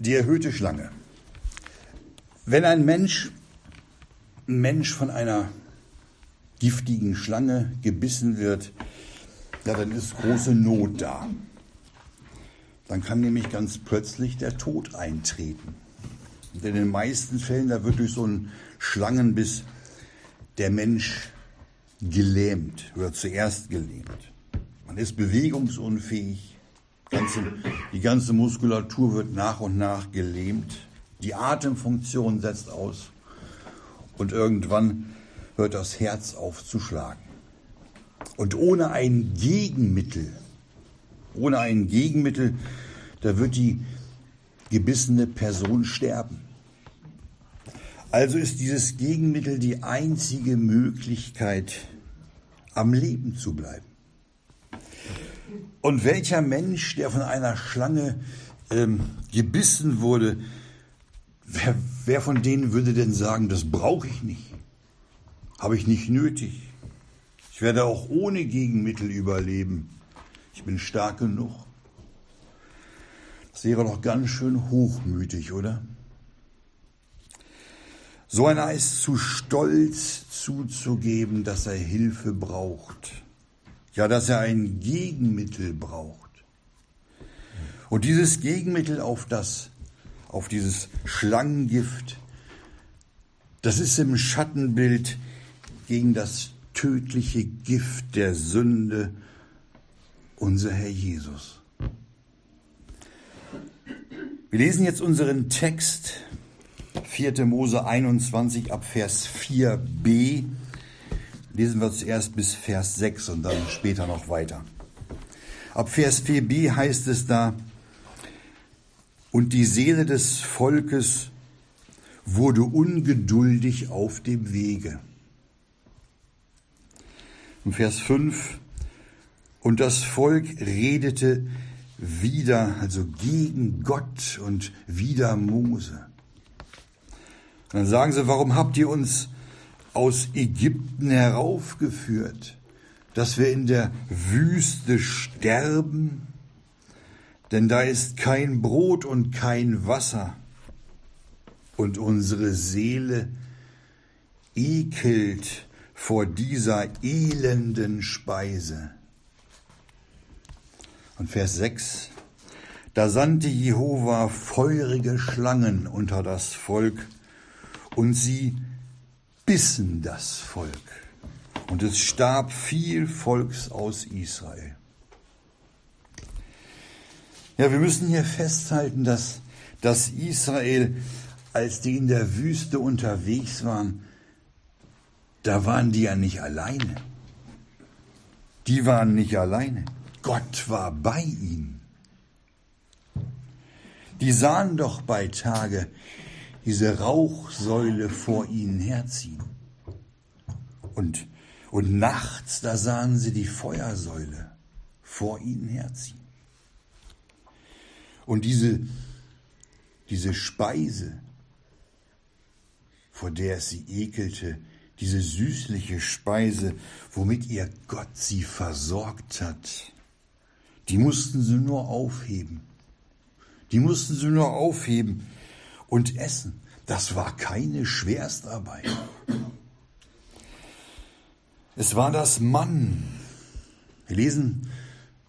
Die erhöhte Schlange. Wenn ein Mensch, Mensch von einer giftigen Schlange gebissen wird, ja, dann ist große Not da. Dann kann nämlich ganz plötzlich der Tod eintreten. Und in den meisten Fällen, da wird durch so einen Schlangenbiss der Mensch gelähmt, oder zuerst gelähmt. Man ist bewegungsunfähig, die ganze Muskulatur wird nach und nach gelähmt, die Atemfunktion setzt aus und irgendwann hört das Herz auf zu schlagen. Und ohne ein Gegenmittel, ohne ein Gegenmittel, da wird die gebissene Person sterben. Also ist dieses Gegenmittel die einzige Möglichkeit, am Leben zu bleiben. Und welcher Mensch, der von einer Schlange ähm, gebissen wurde, wer, wer von denen würde denn sagen, das brauche ich nicht, habe ich nicht nötig. Ich werde auch ohne Gegenmittel überleben. Ich bin stark genug. Das wäre doch ganz schön hochmütig, oder? So einer ist zu stolz zuzugeben, dass er Hilfe braucht. Ja, dass er ein Gegenmittel braucht. Und dieses Gegenmittel auf das, auf dieses Schlangengift, das ist im Schattenbild gegen das tödliche Gift der Sünde, unser Herr Jesus. Wir lesen jetzt unseren Text 4. Mose 21 ab Vers 4b. Lesen wir zuerst bis Vers 6 und dann später noch weiter. Ab Vers 4b heißt es da, und die Seele des Volkes wurde ungeduldig auf dem Wege. Und Vers 5, und das Volk redete wieder, also gegen Gott und wieder Mose. Und dann sagen sie, warum habt ihr uns aus Ägypten heraufgeführt, dass wir in der Wüste sterben? Denn da ist kein Brot und kein Wasser. Und unsere Seele ekelt vor dieser elenden Speise. Und Vers 6. Da sandte Jehova feurige Schlangen unter das Volk, und sie bissen das Volk. Und es starb viel Volks aus Israel. Ja, wir müssen hier festhalten, dass, dass Israel, als die in der Wüste unterwegs waren, da waren die ja nicht alleine. Die waren nicht alleine. Gott war bei ihnen. Die sahen doch bei Tage diese Rauchsäule vor ihnen herziehen. Und, und nachts, da sahen sie die Feuersäule vor ihnen herziehen. Und diese, diese Speise, vor der es sie ekelte, diese süßliche Speise, womit ihr Gott sie versorgt hat, die mussten sie nur aufheben. Die mussten sie nur aufheben und essen. Das war keine Schwerstarbeit. Es war das Mann. Wir lesen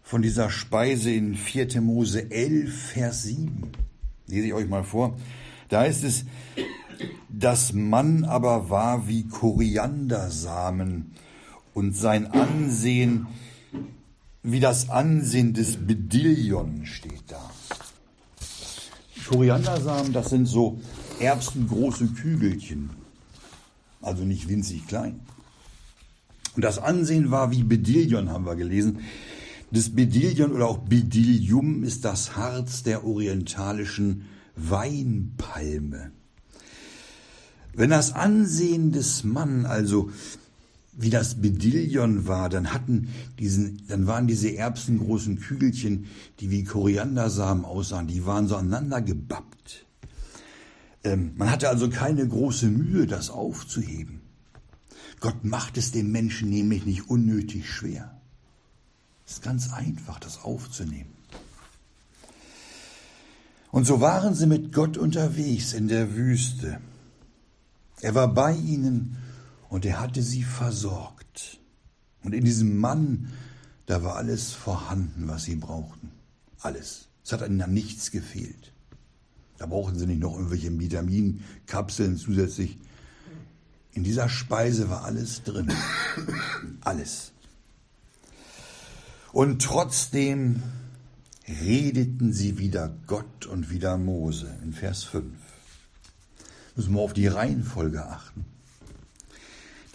von dieser Speise in 4. Mose 11, Vers 7. Lese ich euch mal vor. Da heißt es, das Mann aber war wie Koriandersamen und sein Ansehen wie das Ansehen des Bedillion steht da. Koriandersamen, das sind so erbsengroße Kügelchen, also nicht winzig klein. Und das Ansehen war wie Bedillion, haben wir gelesen. Das Bedillion oder auch Bedillium ist das Harz der orientalischen Weinpalme. Wenn das Ansehen des Mann also wie das Bedillion war, dann hatten diesen, dann waren diese erbsengroßen Kügelchen, die wie Koriandersamen aussahen, die waren so aneinander gebappt. Ähm, man hatte also keine große Mühe, das aufzuheben. Gott macht es dem Menschen nämlich nicht unnötig schwer. Es ist ganz einfach, das aufzunehmen. Und so waren sie mit Gott unterwegs in der Wüste. Er war bei ihnen und er hatte sie versorgt. Und in diesem Mann, da war alles vorhanden, was sie brauchten. Alles. Es hat ihnen an nichts gefehlt. Da brauchten sie nicht noch irgendwelche Vitaminkapseln zusätzlich. In dieser Speise war alles drin. Alles. Und trotzdem redeten sie wieder Gott und wieder Mose in Vers 5. Müssen wir auf die Reihenfolge achten.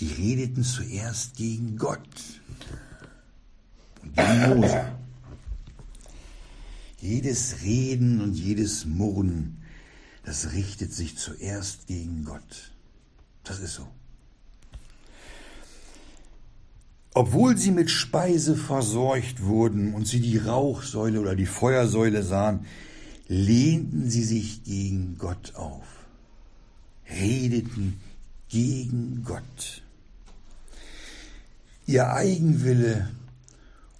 Die redeten zuerst gegen Gott und gegen Mose. Jedes Reden und jedes Murren, das richtet sich zuerst gegen Gott. Das ist so. Obwohl sie mit Speise versorgt wurden und sie die Rauchsäule oder die Feuersäule sahen, lehnten sie sich gegen Gott auf, redeten gegen Gott. Ihr Eigenwille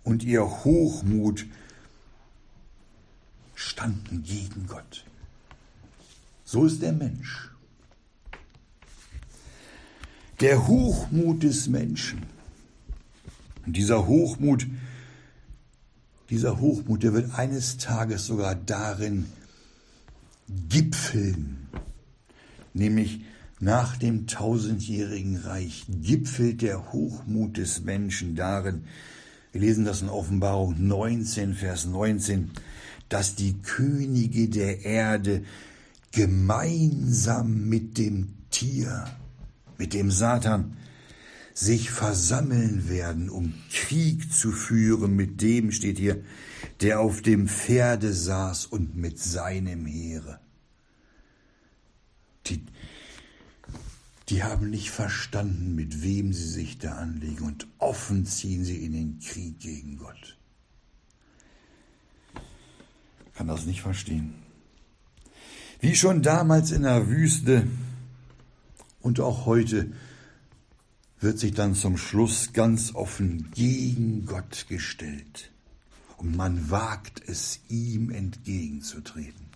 und ihr Hochmut standen gegen Gott. So ist der Mensch. Der Hochmut des Menschen und dieser Hochmut, dieser Hochmut, der wird eines Tages sogar darin gipfeln, nämlich nach dem tausendjährigen Reich gipfelt der Hochmut des Menschen darin, wir lesen das in Offenbarung 19, Vers 19, dass die Könige der Erde gemeinsam mit dem Tier, mit dem Satan, sich versammeln werden, um Krieg zu führen mit dem, steht hier, der auf dem Pferde saß und mit seinem Heere. Die, die haben nicht verstanden, mit wem sie sich da anlegen und offen ziehen sie in den Krieg gegen Gott. Kann das nicht verstehen. Wie schon damals in der Wüste und auch heute wird sich dann zum Schluss ganz offen gegen Gott gestellt und man wagt es, ihm entgegenzutreten.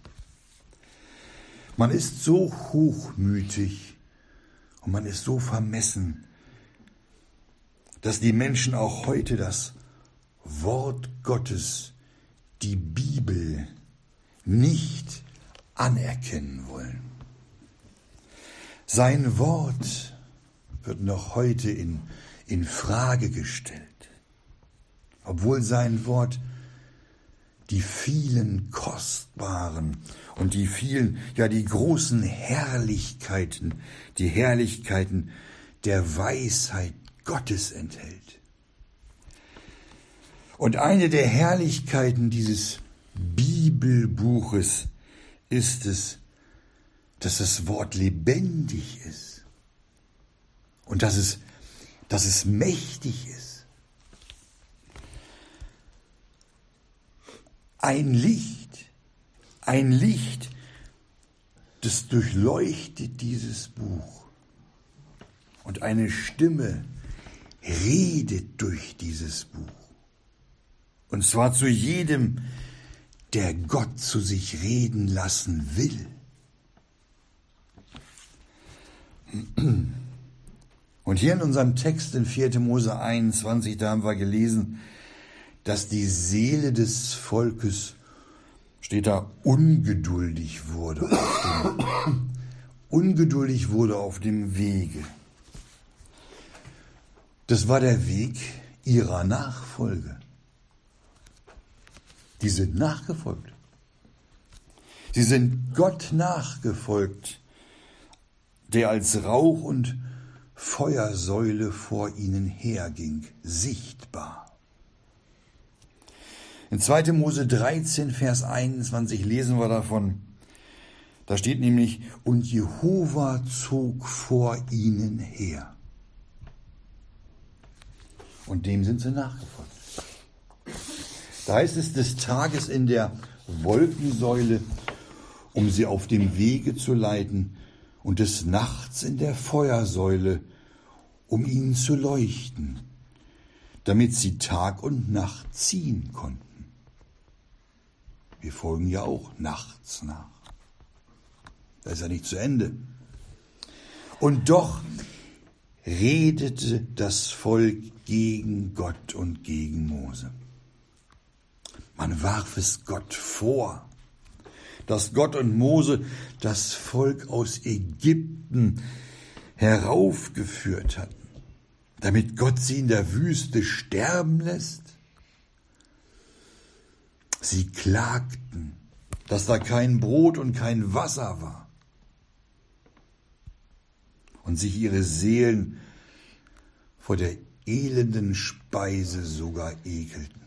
Man ist so hochmütig und man ist so vermessen, dass die Menschen auch heute das Wort Gottes, die Bibel, nicht anerkennen wollen. Sein Wort wird noch heute in, in Frage gestellt, obwohl sein Wort die vielen kostbaren und die vielen, ja die großen Herrlichkeiten, die Herrlichkeiten der Weisheit Gottes enthält. Und eine der Herrlichkeiten dieses Bibelbuches ist es, dass das Wort lebendig ist und dass es, dass es mächtig ist. Ein Licht, ein Licht, das durchleuchtet dieses Buch. Und eine Stimme redet durch dieses Buch. Und zwar zu jedem, der Gott zu sich reden lassen will. Und hier in unserem Text in 4. Mose 21, da haben wir gelesen, dass die Seele des Volkes, steht da, ungeduldig wurde dem, ungeduldig wurde auf dem Wege. Das war der Weg ihrer Nachfolge. Die sind nachgefolgt. Sie sind Gott nachgefolgt, der als Rauch und Feuersäule vor ihnen herging, sichtbar. In 2. Mose 13, Vers 21 lesen wir davon. Da steht nämlich, und Jehova zog vor ihnen her. Und dem sind sie nachgefolgt. Da heißt es des Tages in der Wolkensäule, um sie auf dem Wege zu leiten, und des Nachts in der Feuersäule, um ihnen zu leuchten, damit sie Tag und Nacht ziehen konnten. Wir folgen ja auch nachts nach. Das ist ja nicht zu Ende. Und doch redete das Volk gegen Gott und gegen Mose. Man warf es Gott vor, dass Gott und Mose das Volk aus Ägypten heraufgeführt hatten, damit Gott sie in der Wüste sterben lässt. Sie klagten, dass da kein Brot und kein Wasser war und sich ihre Seelen vor der elenden Speise sogar ekelten.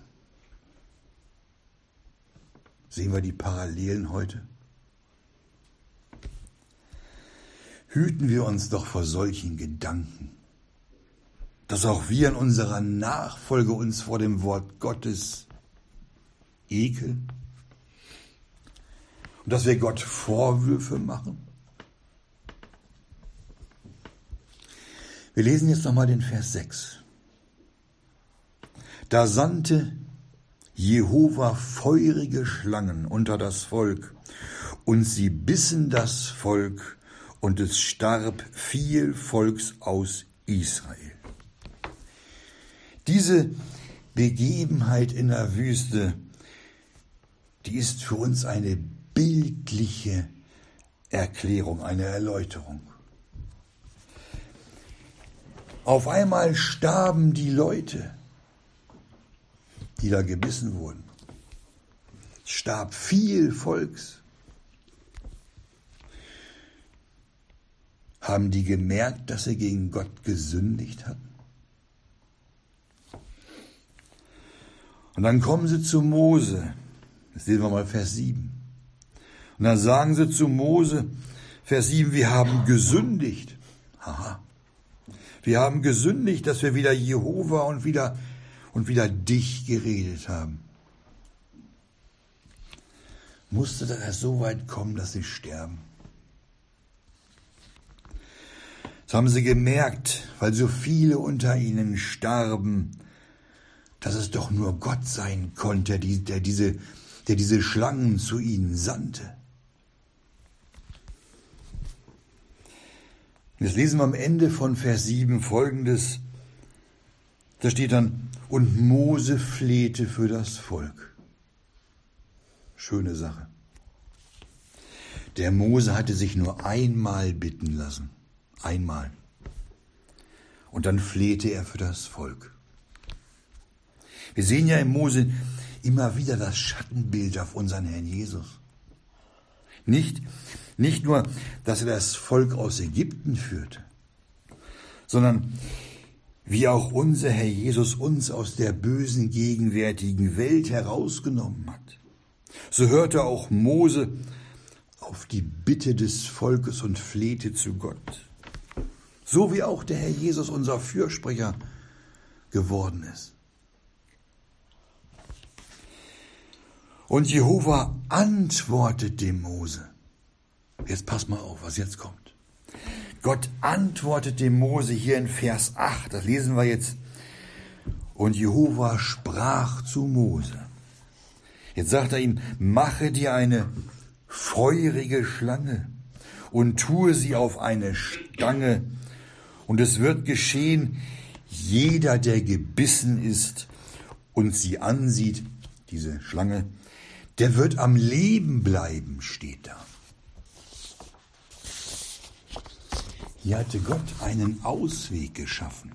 Sehen wir die Parallelen heute? Hüten wir uns doch vor solchen Gedanken, dass auch wir in unserer Nachfolge uns vor dem Wort Gottes ekeln und dass wir Gott Vorwürfe machen. Wir lesen jetzt nochmal den Vers 6. Da sandte Jehova feurige Schlangen unter das Volk, und sie bissen das Volk, und es starb viel Volks aus Israel. Diese Begebenheit in der Wüste, die ist für uns eine bildliche Erklärung, eine Erläuterung. Auf einmal starben die Leute, die da gebissen wurden. Es starb viel Volks. Haben die gemerkt, dass sie gegen Gott gesündigt hatten? Und dann kommen sie zu Mose. Das lesen wir mal Vers 7. Und dann sagen sie zu Mose, Vers 7, wir haben gesündigt. Aha. Wir haben gesündigt, dass wir wieder Jehova und wieder, und wieder dich geredet haben. Musste das so weit kommen, dass sie sterben? Das haben sie gemerkt, weil so viele unter ihnen starben, dass es doch nur Gott sein konnte, der diese, der diese Schlangen zu ihnen sandte. Jetzt lesen wir am Ende von Vers 7 folgendes. Da steht dann, und Mose flehte für das Volk. Schöne Sache. Der Mose hatte sich nur einmal bitten lassen. Einmal. Und dann flehte er für das Volk. Wir sehen ja im Mose immer wieder das Schattenbild auf unseren Herrn Jesus. Nicht, nicht nur, dass er das Volk aus Ägypten führte, sondern wie auch unser Herr Jesus uns aus der bösen gegenwärtigen Welt herausgenommen hat. So hörte auch Mose auf die Bitte des Volkes und flehte zu Gott. So wie auch der Herr Jesus unser Fürsprecher geworden ist. Und Jehova antwortet dem Mose. Jetzt pass mal auf, was jetzt kommt. Gott antwortet dem Mose hier in Vers 8, das lesen wir jetzt. Und Jehova sprach zu Mose. Jetzt sagt er ihm, mache dir eine feurige Schlange und tue sie auf eine Stange. Und es wird geschehen, jeder, der gebissen ist und sie ansieht, diese Schlange, der wird am Leben bleiben, steht da. Hier hatte Gott einen Ausweg geschaffen.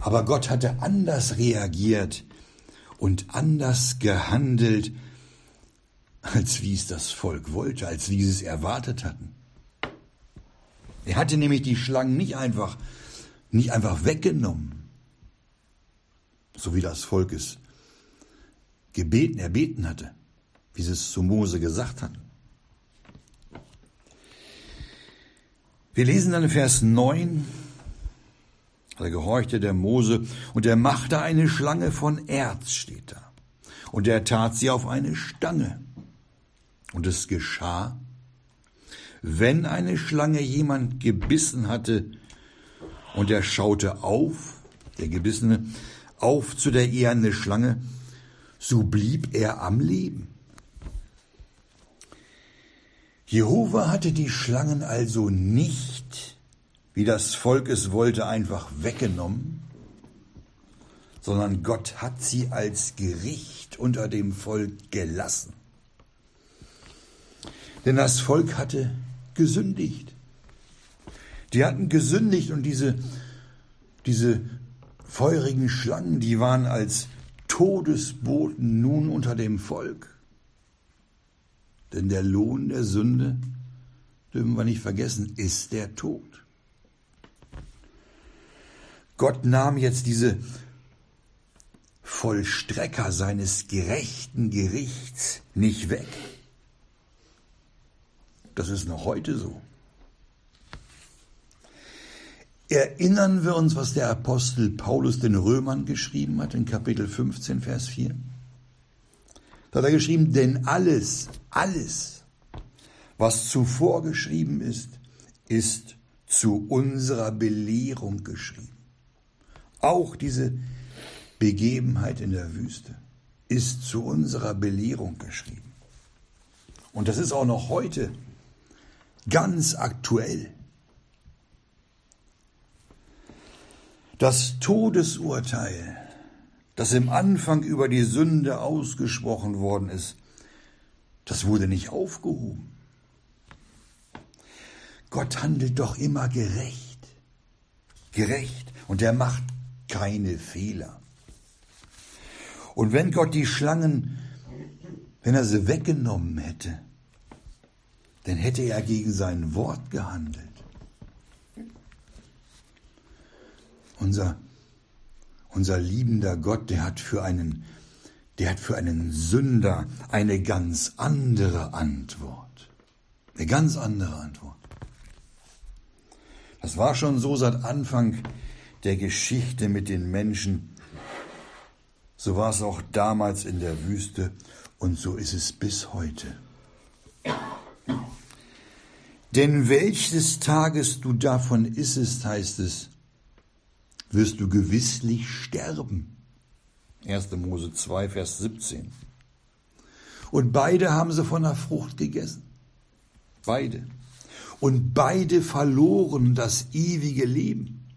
Aber Gott hatte anders reagiert und anders gehandelt, als wie es das Volk wollte, als wie sie es erwartet hatten. Er hatte nämlich die Schlangen nicht einfach, nicht einfach weggenommen, so wie das Volk es gebeten, erbeten hatte, wie sie es zu Mose gesagt hatten. Wir lesen dann Vers 9, da gehorchte der Mose und er machte eine Schlange von Erz, steht da. Und er tat sie auf eine Stange. Und es geschah, wenn eine Schlange jemand gebissen hatte und er schaute auf, der Gebissene, auf zu der eherne Schlange, so blieb er am Leben. Jehova hatte die Schlangen also nicht, wie das Volk es wollte, einfach weggenommen, sondern Gott hat sie als Gericht unter dem Volk gelassen. Denn das Volk hatte gesündigt. Die hatten gesündigt und diese, diese feurigen Schlangen, die waren als Todesboten nun unter dem Volk. Denn der Lohn der Sünde, dürfen wir nicht vergessen, ist der Tod. Gott nahm jetzt diese Vollstrecker seines gerechten Gerichts nicht weg. Das ist noch heute so. Erinnern wir uns, was der Apostel Paulus den Römern geschrieben hat in Kapitel 15, Vers 4? Da hat er geschrieben, denn alles, alles, was zuvor geschrieben ist, ist zu unserer Belehrung geschrieben. Auch diese Begebenheit in der Wüste ist zu unserer Belehrung geschrieben. Und das ist auch noch heute ganz aktuell. Das Todesurteil das im Anfang über die Sünde ausgesprochen worden ist, das wurde nicht aufgehoben. Gott handelt doch immer gerecht. Gerecht. Und er macht keine Fehler. Und wenn Gott die Schlangen, wenn er sie weggenommen hätte, dann hätte er gegen sein Wort gehandelt. Unser unser liebender Gott, der hat für einen, der hat für einen Sünder eine ganz andere Antwort. Eine ganz andere Antwort. Das war schon so seit Anfang der Geschichte mit den Menschen. So war es auch damals in der Wüste und so ist es bis heute. Denn welches Tages du davon issest, heißt es, wirst du gewisslich sterben. 1. Mose 2, Vers 17. Und beide haben sie von der Frucht gegessen. Beide. Und beide verloren das ewige Leben.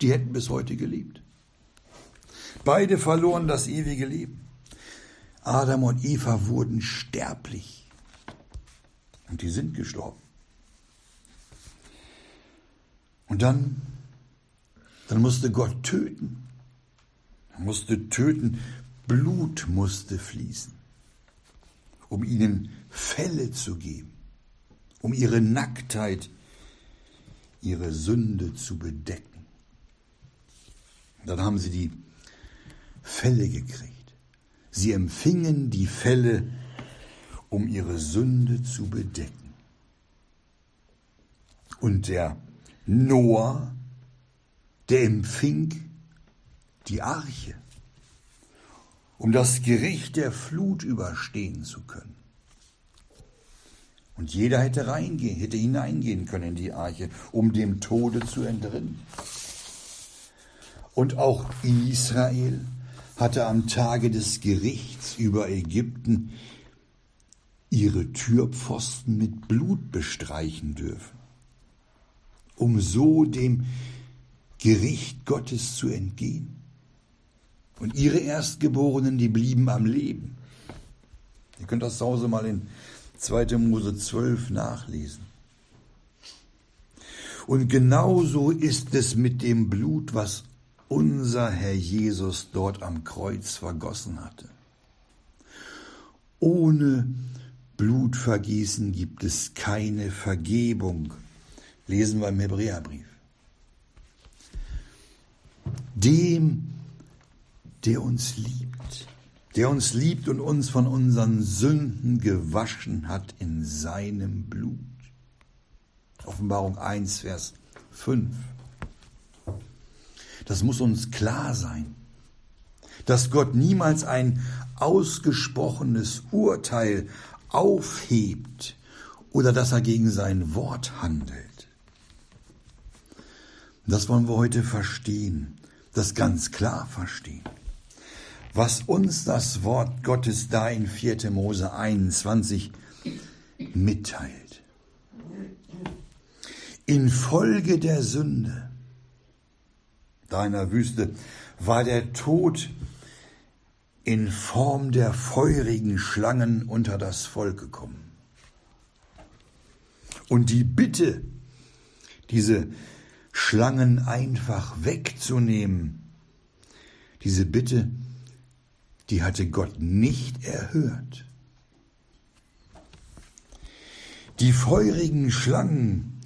Die hätten bis heute gelebt. Beide verloren das ewige Leben. Adam und Eva wurden sterblich. Und die sind gestorben. Und dann dann musste Gott töten. Er musste töten, Blut musste fließen, um ihnen Fälle zu geben, um ihre Nacktheit, ihre Sünde zu bedecken. Dann haben sie die Fälle gekriegt. Sie empfingen die Fälle, um ihre Sünde zu bedecken. Und der Noah der empfing die Arche, um das Gericht der Flut überstehen zu können. Und jeder hätte reingehen, hätte hineingehen können in die Arche, um dem Tode zu entrinnen. Und auch Israel hatte am Tage des Gerichts über Ägypten ihre Türpfosten mit Blut bestreichen dürfen, um so dem Gericht Gottes zu entgehen. Und ihre Erstgeborenen, die blieben am Leben. Ihr könnt das zu Hause mal in 2. Mose 12 nachlesen. Und genauso ist es mit dem Blut, was unser Herr Jesus dort am Kreuz vergossen hatte. Ohne Blutvergießen gibt es keine Vergebung, lesen wir im Hebräerbrief dem, der uns liebt, der uns liebt und uns von unseren Sünden gewaschen hat in seinem Blut. Offenbarung 1, Vers 5. Das muss uns klar sein, dass Gott niemals ein ausgesprochenes Urteil aufhebt oder dass er gegen sein Wort handelt. Das wollen wir heute verstehen, das ganz klar verstehen. was uns das Wort Gottes da in 4. Mose 21 mitteilt. Infolge der Sünde deiner Wüste war der Tod in Form der feurigen Schlangen unter das Volk gekommen. Und die Bitte, diese Schlangen einfach wegzunehmen, diese Bitte, die hatte Gott nicht erhört. Die feurigen Schlangen,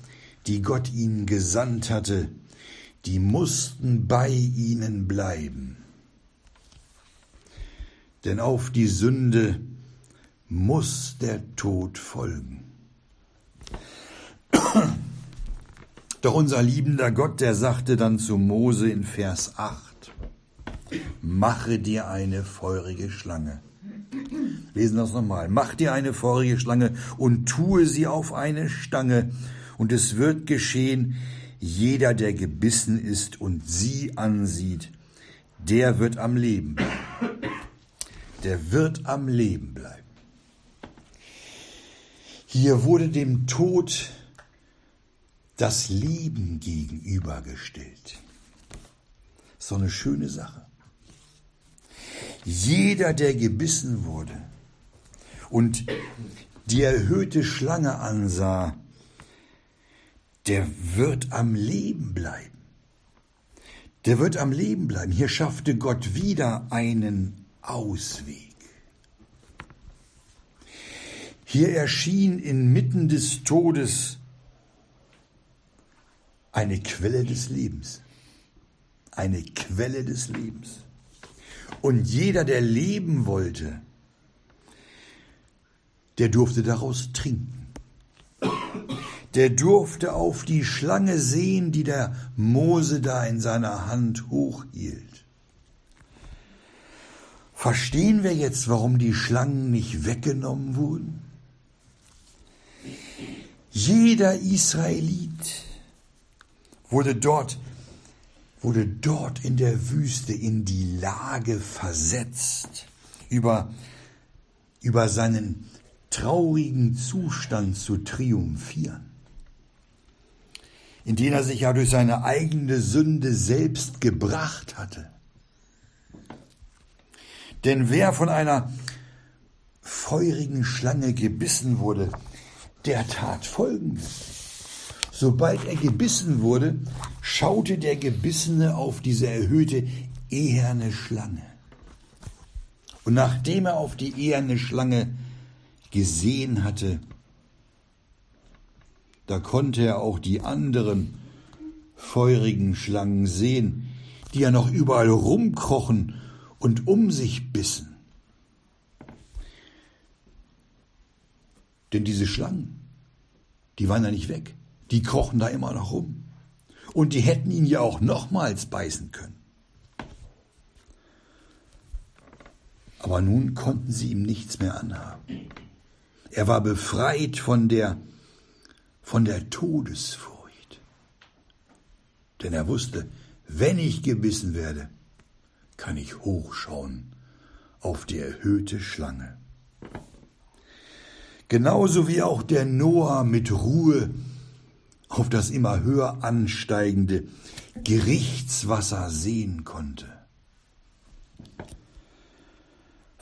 die Gott ihnen gesandt hatte, die mussten bei ihnen bleiben. Denn auf die Sünde muss der Tod folgen. Doch unser liebender Gott, der sagte dann zu Mose in Vers 8, mache dir eine feurige Schlange. Lesen das nochmal. Mach dir eine feurige Schlange und tue sie auf eine Stange, und es wird geschehen, jeder, der gebissen ist und sie ansieht, der wird am Leben bleiben. Der wird am Leben bleiben. Hier wurde dem Tod das Leben gegenübergestellt. So eine schöne Sache. Jeder, der gebissen wurde und die erhöhte Schlange ansah, der wird am Leben bleiben. Der wird am Leben bleiben. Hier schaffte Gott wieder einen Ausweg. Hier erschien inmitten des Todes eine Quelle des Lebens. Eine Quelle des Lebens. Und jeder, der leben wollte, der durfte daraus trinken der durfte auf die Schlange sehen, die der Mose da in seiner Hand hochhielt. Verstehen wir jetzt, warum die Schlangen nicht weggenommen wurden? Jeder Israelit wurde dort, wurde dort in der Wüste in die Lage versetzt, über, über seinen traurigen Zustand zu triumphieren in den er sich ja durch seine eigene Sünde selbst gebracht hatte. Denn wer von einer feurigen Schlange gebissen wurde, der tat Folgendes. Sobald er gebissen wurde, schaute der Gebissene auf diese erhöhte eherne Schlange. Und nachdem er auf die eherne Schlange gesehen hatte, da konnte er auch die anderen feurigen Schlangen sehen, die ja noch überall rumkrochen und um sich bissen. Denn diese Schlangen, die waren ja nicht weg, die krochen da immer noch rum. Und die hätten ihn ja auch nochmals beißen können. Aber nun konnten sie ihm nichts mehr anhaben. Er war befreit von der von der Todesfurcht. Denn er wusste, wenn ich gebissen werde, kann ich hochschauen auf die erhöhte Schlange. Genauso wie auch der Noah mit Ruhe auf das immer höher ansteigende Gerichtswasser sehen konnte.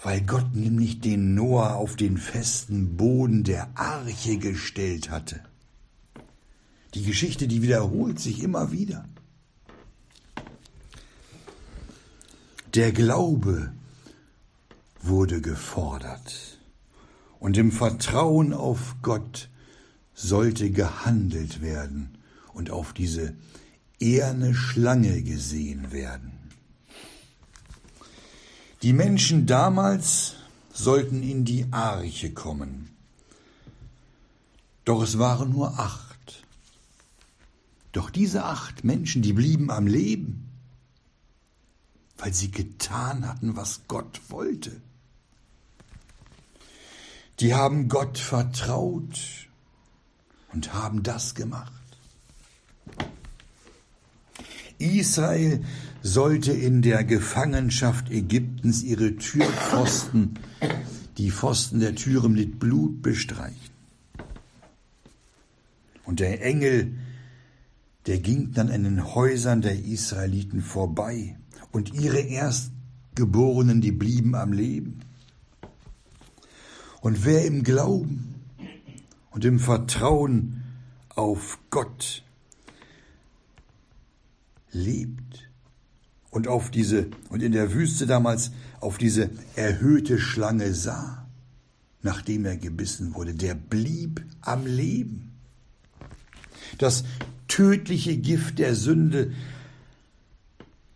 Weil Gott nämlich den Noah auf den festen Boden der Arche gestellt hatte. Die Geschichte, die wiederholt sich immer wieder. Der Glaube wurde gefordert und im Vertrauen auf Gott sollte gehandelt werden und auf diese eherne Schlange gesehen werden. Die Menschen damals sollten in die Arche kommen, doch es waren nur acht. Doch diese acht Menschen, die blieben am Leben, weil sie getan hatten, was Gott wollte. Die haben Gott vertraut und haben das gemacht. Israel sollte in der Gefangenschaft Ägyptens ihre Türpfosten, die Pfosten der Türen mit Blut bestreichen. Und der Engel, der ging dann an den Häusern der Israeliten vorbei, und ihre Erstgeborenen, die blieben am Leben. Und wer im Glauben und im Vertrauen auf Gott lebt und auf diese und in der Wüste damals auf diese erhöhte Schlange sah, nachdem er gebissen wurde, der blieb am Leben. Das tödliche Gift der Sünde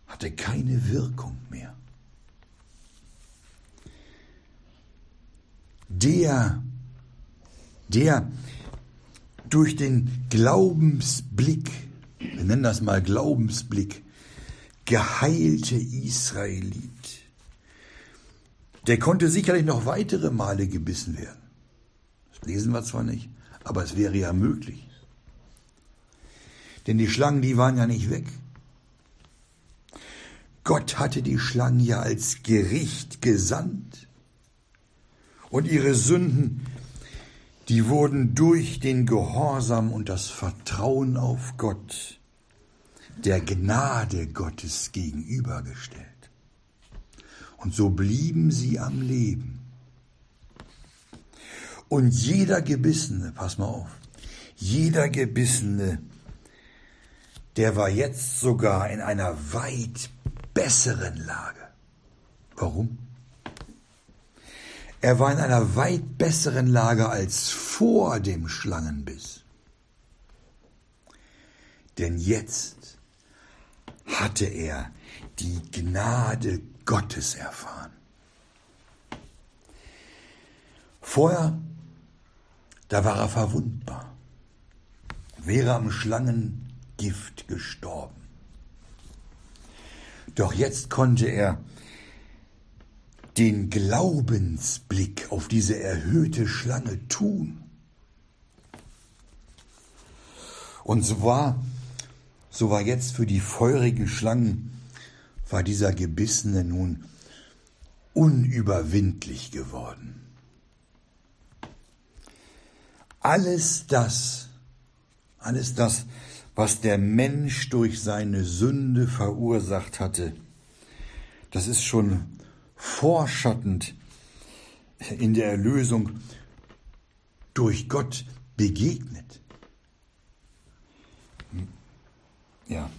hatte keine Wirkung mehr. Der, der durch den Glaubensblick, wir nennen das mal Glaubensblick, geheilte Israelit, der konnte sicherlich noch weitere Male gebissen werden. Das lesen wir zwar nicht, aber es wäre ja möglich. Denn die Schlangen, die waren ja nicht weg. Gott hatte die Schlangen ja als Gericht gesandt. Und ihre Sünden, die wurden durch den Gehorsam und das Vertrauen auf Gott der Gnade Gottes gegenübergestellt. Und so blieben sie am Leben. Und jeder Gebissene, pass mal auf, jeder Gebissene der war jetzt sogar in einer weit besseren Lage. Warum? Er war in einer weit besseren Lage als vor dem Schlangenbiss. Denn jetzt hatte er die Gnade Gottes erfahren. Vorher, da war er verwundbar, wäre am Schlangen Gift gestorben. Doch jetzt konnte er den Glaubensblick auf diese erhöhte Schlange tun. Und so war, so war jetzt für die feurigen Schlangen, war dieser Gebissene nun unüberwindlich geworden. Alles das, alles das, was der Mensch durch seine Sünde verursacht hatte, das ist schon vorschattend in der Erlösung durch Gott begegnet. Ja.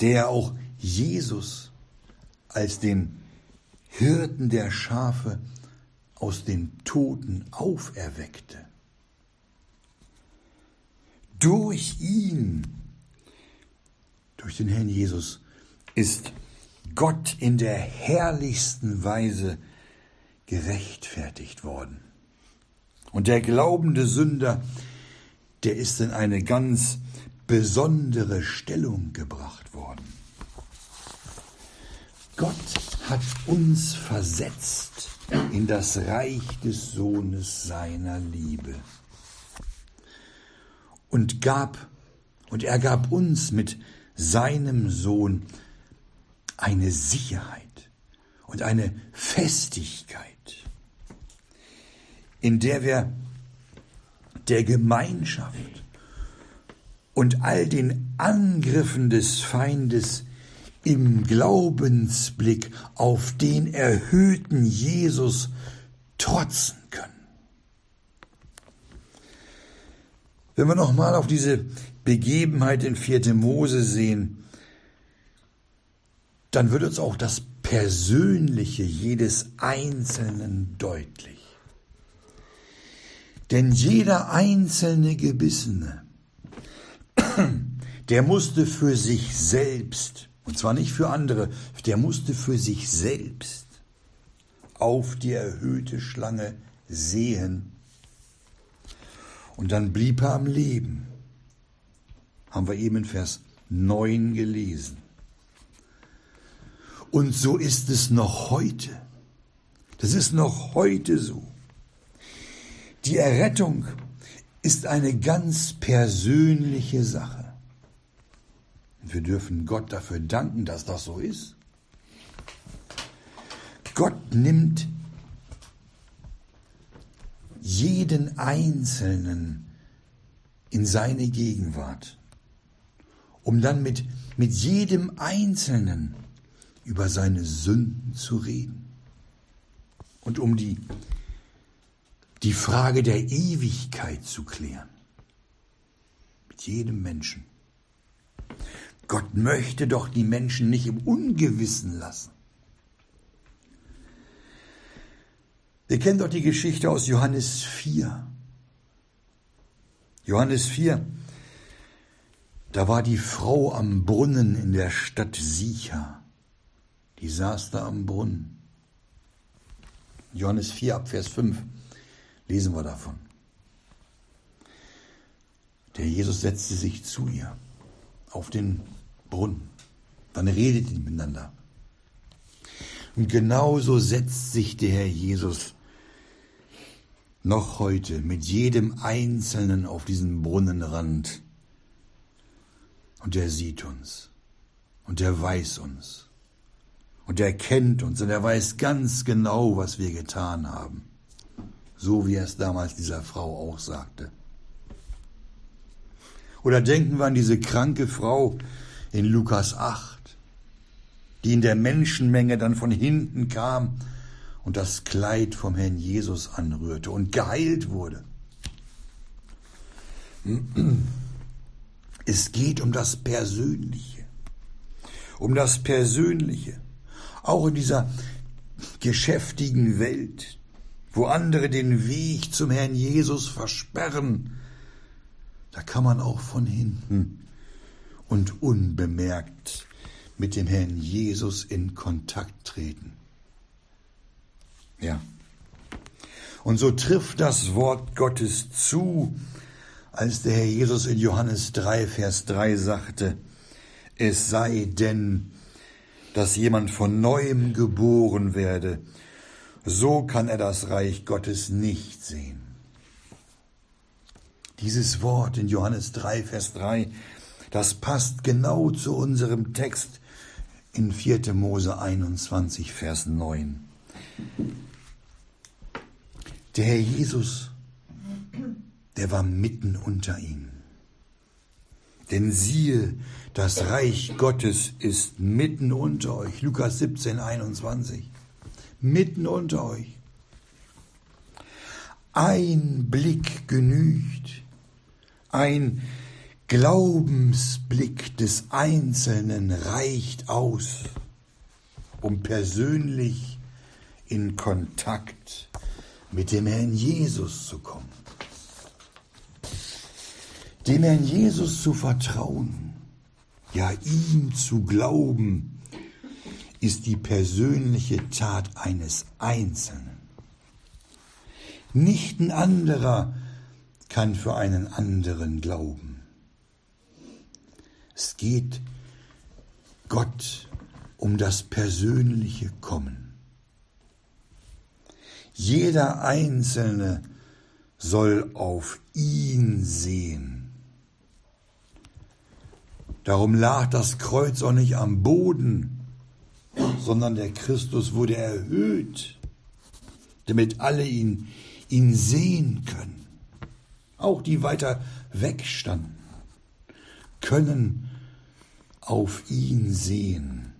Der auch Jesus als den Hirten der Schafe aus den Toten auferweckte durch ihn, durch den Herrn Jesus, ist Gott in der herrlichsten Weise gerechtfertigt worden. Und der glaubende Sünder, der ist in eine ganz besondere Stellung gebracht worden. Gott hat uns versetzt in das Reich des Sohnes seiner Liebe und gab, und er gab uns mit seinem Sohn eine Sicherheit und eine Festigkeit, in der wir der Gemeinschaft und all den Angriffen des Feindes im Glaubensblick auf den erhöhten Jesus trotzen können. Wenn wir nochmal auf diese Begebenheit in 4. Mose sehen, dann wird uns auch das Persönliche jedes Einzelnen deutlich. Denn jeder einzelne Gebissene, der musste für sich selbst, und zwar nicht für andere, der musste für sich selbst auf die erhöhte Schlange sehen und dann blieb er am Leben. Haben wir eben in Vers 9 gelesen. Und so ist es noch heute. Das ist noch heute so. Die Errettung ist eine ganz persönliche Sache. Wir dürfen Gott dafür danken, dass das so ist. Gott nimmt jeden Einzelnen in seine Gegenwart, um dann mit, mit jedem Einzelnen über seine Sünden zu reden und um die, die Frage der Ewigkeit zu klären. Mit jedem Menschen. Gott möchte doch die Menschen nicht im Ungewissen lassen. Ihr kennt doch die Geschichte aus Johannes 4. Johannes 4, da war die Frau am Brunnen in der Stadt Sicha. Die saß da am Brunnen. Johannes 4 ab Vers 5 lesen wir davon. Der Jesus setzte sich zu ihr auf den Brunnen. Dann redet die miteinander. Und genauso setzt sich der Herr Jesus noch heute mit jedem Einzelnen auf diesem Brunnenrand. Und er sieht uns. Und er weiß uns. Und er kennt uns. Und er weiß ganz genau, was wir getan haben. So wie er es damals dieser Frau auch sagte. Oder denken wir an diese kranke Frau in Lukas 8, die in der Menschenmenge dann von hinten kam und das Kleid vom Herrn Jesus anrührte und geheilt wurde. Es geht um das Persönliche, um das Persönliche, auch in dieser geschäftigen Welt, wo andere den Weg zum Herrn Jesus versperren, da kann man auch von hinten und unbemerkt mit dem Herrn Jesus in Kontakt treten. Ja. Und so trifft das Wort Gottes zu, als der Herr Jesus in Johannes 3, Vers 3 sagte, es sei denn, dass jemand von neuem geboren werde, so kann er das Reich Gottes nicht sehen. Dieses Wort in Johannes 3, Vers 3, das passt genau zu unserem Text in 4. Mose 21, Vers 9. Der Herr Jesus, der war mitten unter ihnen. Denn siehe, das Reich Gottes ist mitten unter euch. Lukas 17, 21. Mitten unter euch. Ein Blick genügt. Ein Glaubensblick des Einzelnen reicht aus, um persönlich in Kontakt mit dem Herrn Jesus zu kommen. Dem Herrn Jesus zu vertrauen, ja ihm zu glauben, ist die persönliche Tat eines Einzelnen. Nicht ein anderer kann für einen anderen glauben. Es geht Gott um das persönliche Kommen. Jeder Einzelne soll auf ihn sehen. Darum lag das Kreuz auch nicht am Boden, sondern der Christus wurde erhöht, damit alle ihn, ihn sehen können. Auch die weiter wegstanden, können auf ihn sehen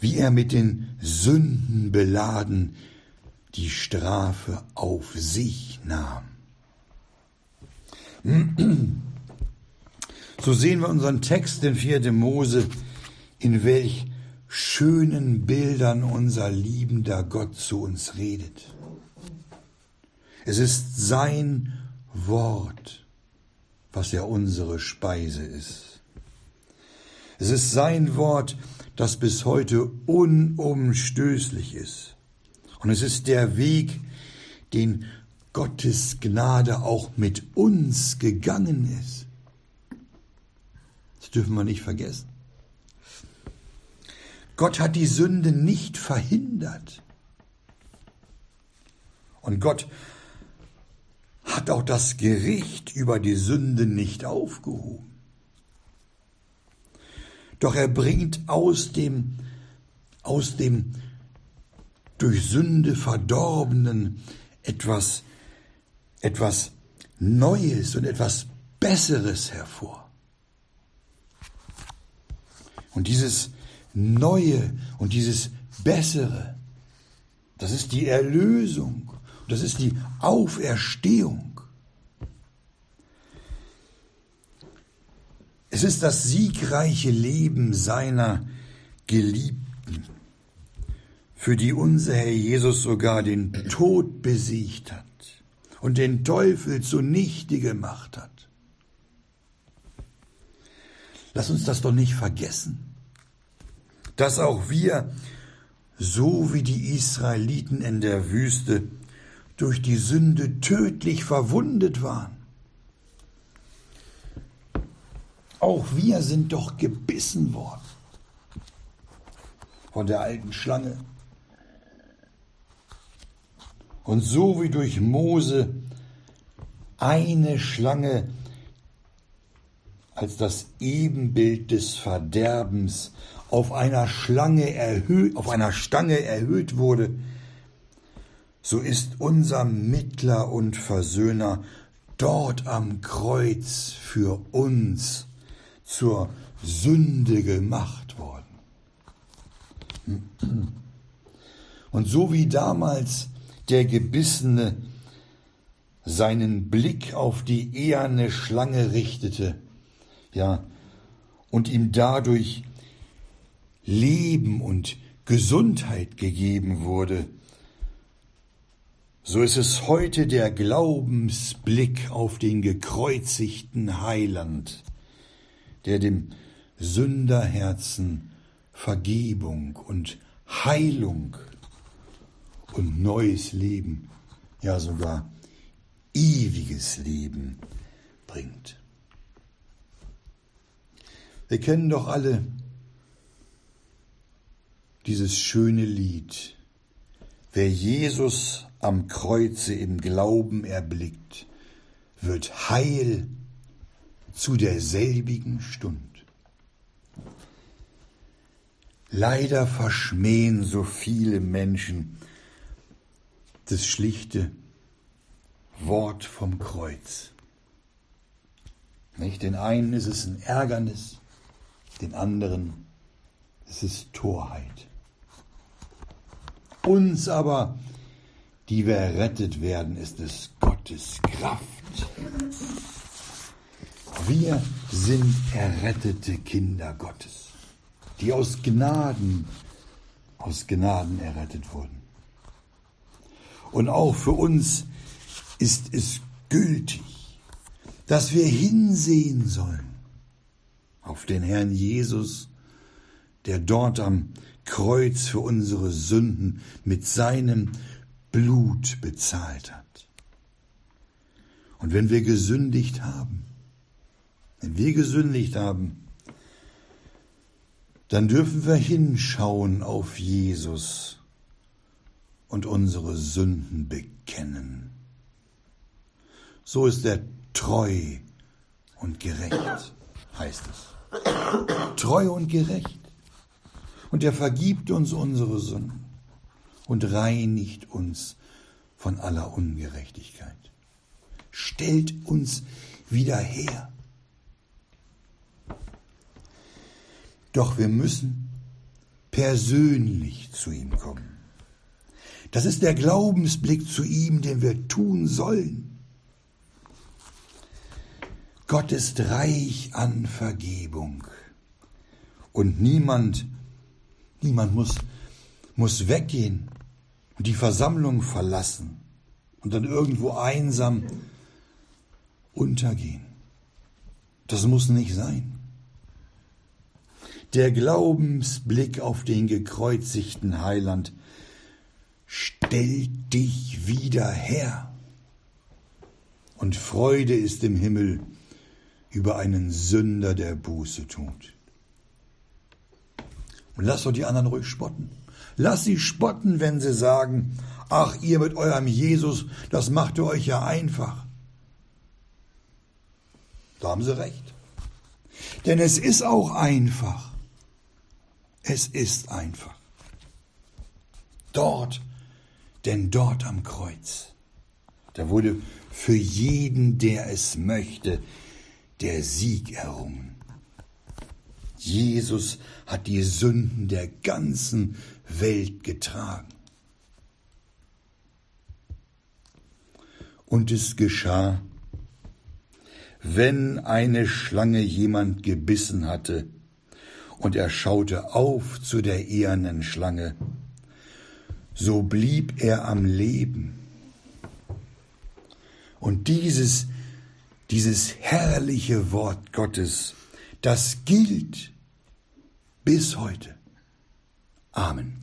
wie er mit den Sünden beladen die Strafe auf sich nahm. So sehen wir unseren Text in 4. Mose, in welch schönen Bildern unser liebender Gott zu uns redet. Es ist sein Wort, was ja unsere Speise ist. Es ist sein Wort, das bis heute unumstößlich ist. Und es ist der Weg, den Gottes Gnade auch mit uns gegangen ist. Das dürfen wir nicht vergessen. Gott hat die Sünde nicht verhindert. Und Gott hat auch das Gericht über die Sünde nicht aufgehoben. Doch er bringt aus dem, aus dem durch Sünde verdorbenen etwas, etwas Neues und etwas Besseres hervor. Und dieses Neue und dieses Bessere, das ist die Erlösung, das ist die Auferstehung. Es ist das siegreiche Leben seiner Geliebten, für die unser Herr Jesus sogar den Tod besiegt hat und den Teufel zunichte gemacht hat. Lass uns das doch nicht vergessen, dass auch wir, so wie die Israeliten in der Wüste, durch die Sünde tödlich verwundet waren. Auch wir sind doch gebissen worden von der alten Schlange. Und so wie durch Mose eine Schlange als das Ebenbild des Verderbens auf einer Schlange erhöht, auf einer Stange erhöht wurde, so ist unser Mittler und Versöhner dort am Kreuz für uns zur Sünde gemacht worden. Und so wie damals der Gebissene seinen Blick auf die eherne Schlange richtete, ja, und ihm dadurch Leben und Gesundheit gegeben wurde, so ist es heute der Glaubensblick auf den gekreuzigten Heiland, der dem Sünderherzen Vergebung und Heilung und neues Leben, ja sogar ewiges Leben bringt. Wir kennen doch alle dieses schöne Lied. Wer Jesus am Kreuze im Glauben erblickt, wird heil zu derselbigen Stund. Leider verschmähen so viele Menschen das schlichte Wort vom Kreuz. Nicht? Den einen ist es ein Ärgernis, den anderen es ist Torheit. Uns aber, die wir errettet werden, ist es Gottes Kraft. Wir sind errettete Kinder Gottes, die aus Gnaden, aus Gnaden errettet wurden. Und auch für uns ist es gültig, dass wir hinsehen sollen auf den Herrn Jesus, der dort am Kreuz für unsere Sünden mit seinem Blut bezahlt hat. Und wenn wir gesündigt haben, wenn wir gesündigt haben, dann dürfen wir hinschauen auf Jesus und unsere Sünden bekennen. So ist er treu und gerecht, heißt es treu und gerecht. Und er vergibt uns unsere Sünden und reinigt uns von aller Ungerechtigkeit. Stellt uns wieder her. Doch wir müssen persönlich zu ihm kommen. Das ist der Glaubensblick zu ihm, den wir tun sollen. Gott ist reich an Vergebung. Und niemand, niemand muss, muss weggehen und die Versammlung verlassen und dann irgendwo einsam untergehen. Das muss nicht sein. Der Glaubensblick auf den gekreuzigten Heiland stellt dich wieder her. Und Freude ist im Himmel über einen Sünder, der Buße tut. Und lass doch die anderen ruhig spotten. Lass sie spotten, wenn sie sagen, ach ihr mit eurem Jesus, das macht ihr euch ja einfach. Da haben sie recht. Denn es ist auch einfach. Es ist einfach. Dort, denn dort am Kreuz, da wurde für jeden, der es möchte, der Sieg errungen. Jesus hat die Sünden der ganzen Welt getragen. Und es geschah, wenn eine Schlange jemand gebissen hatte, und er schaute auf zu der ehernen Schlange, so blieb er am Leben. Und dieses, dieses herrliche Wort Gottes, das gilt bis heute. Amen.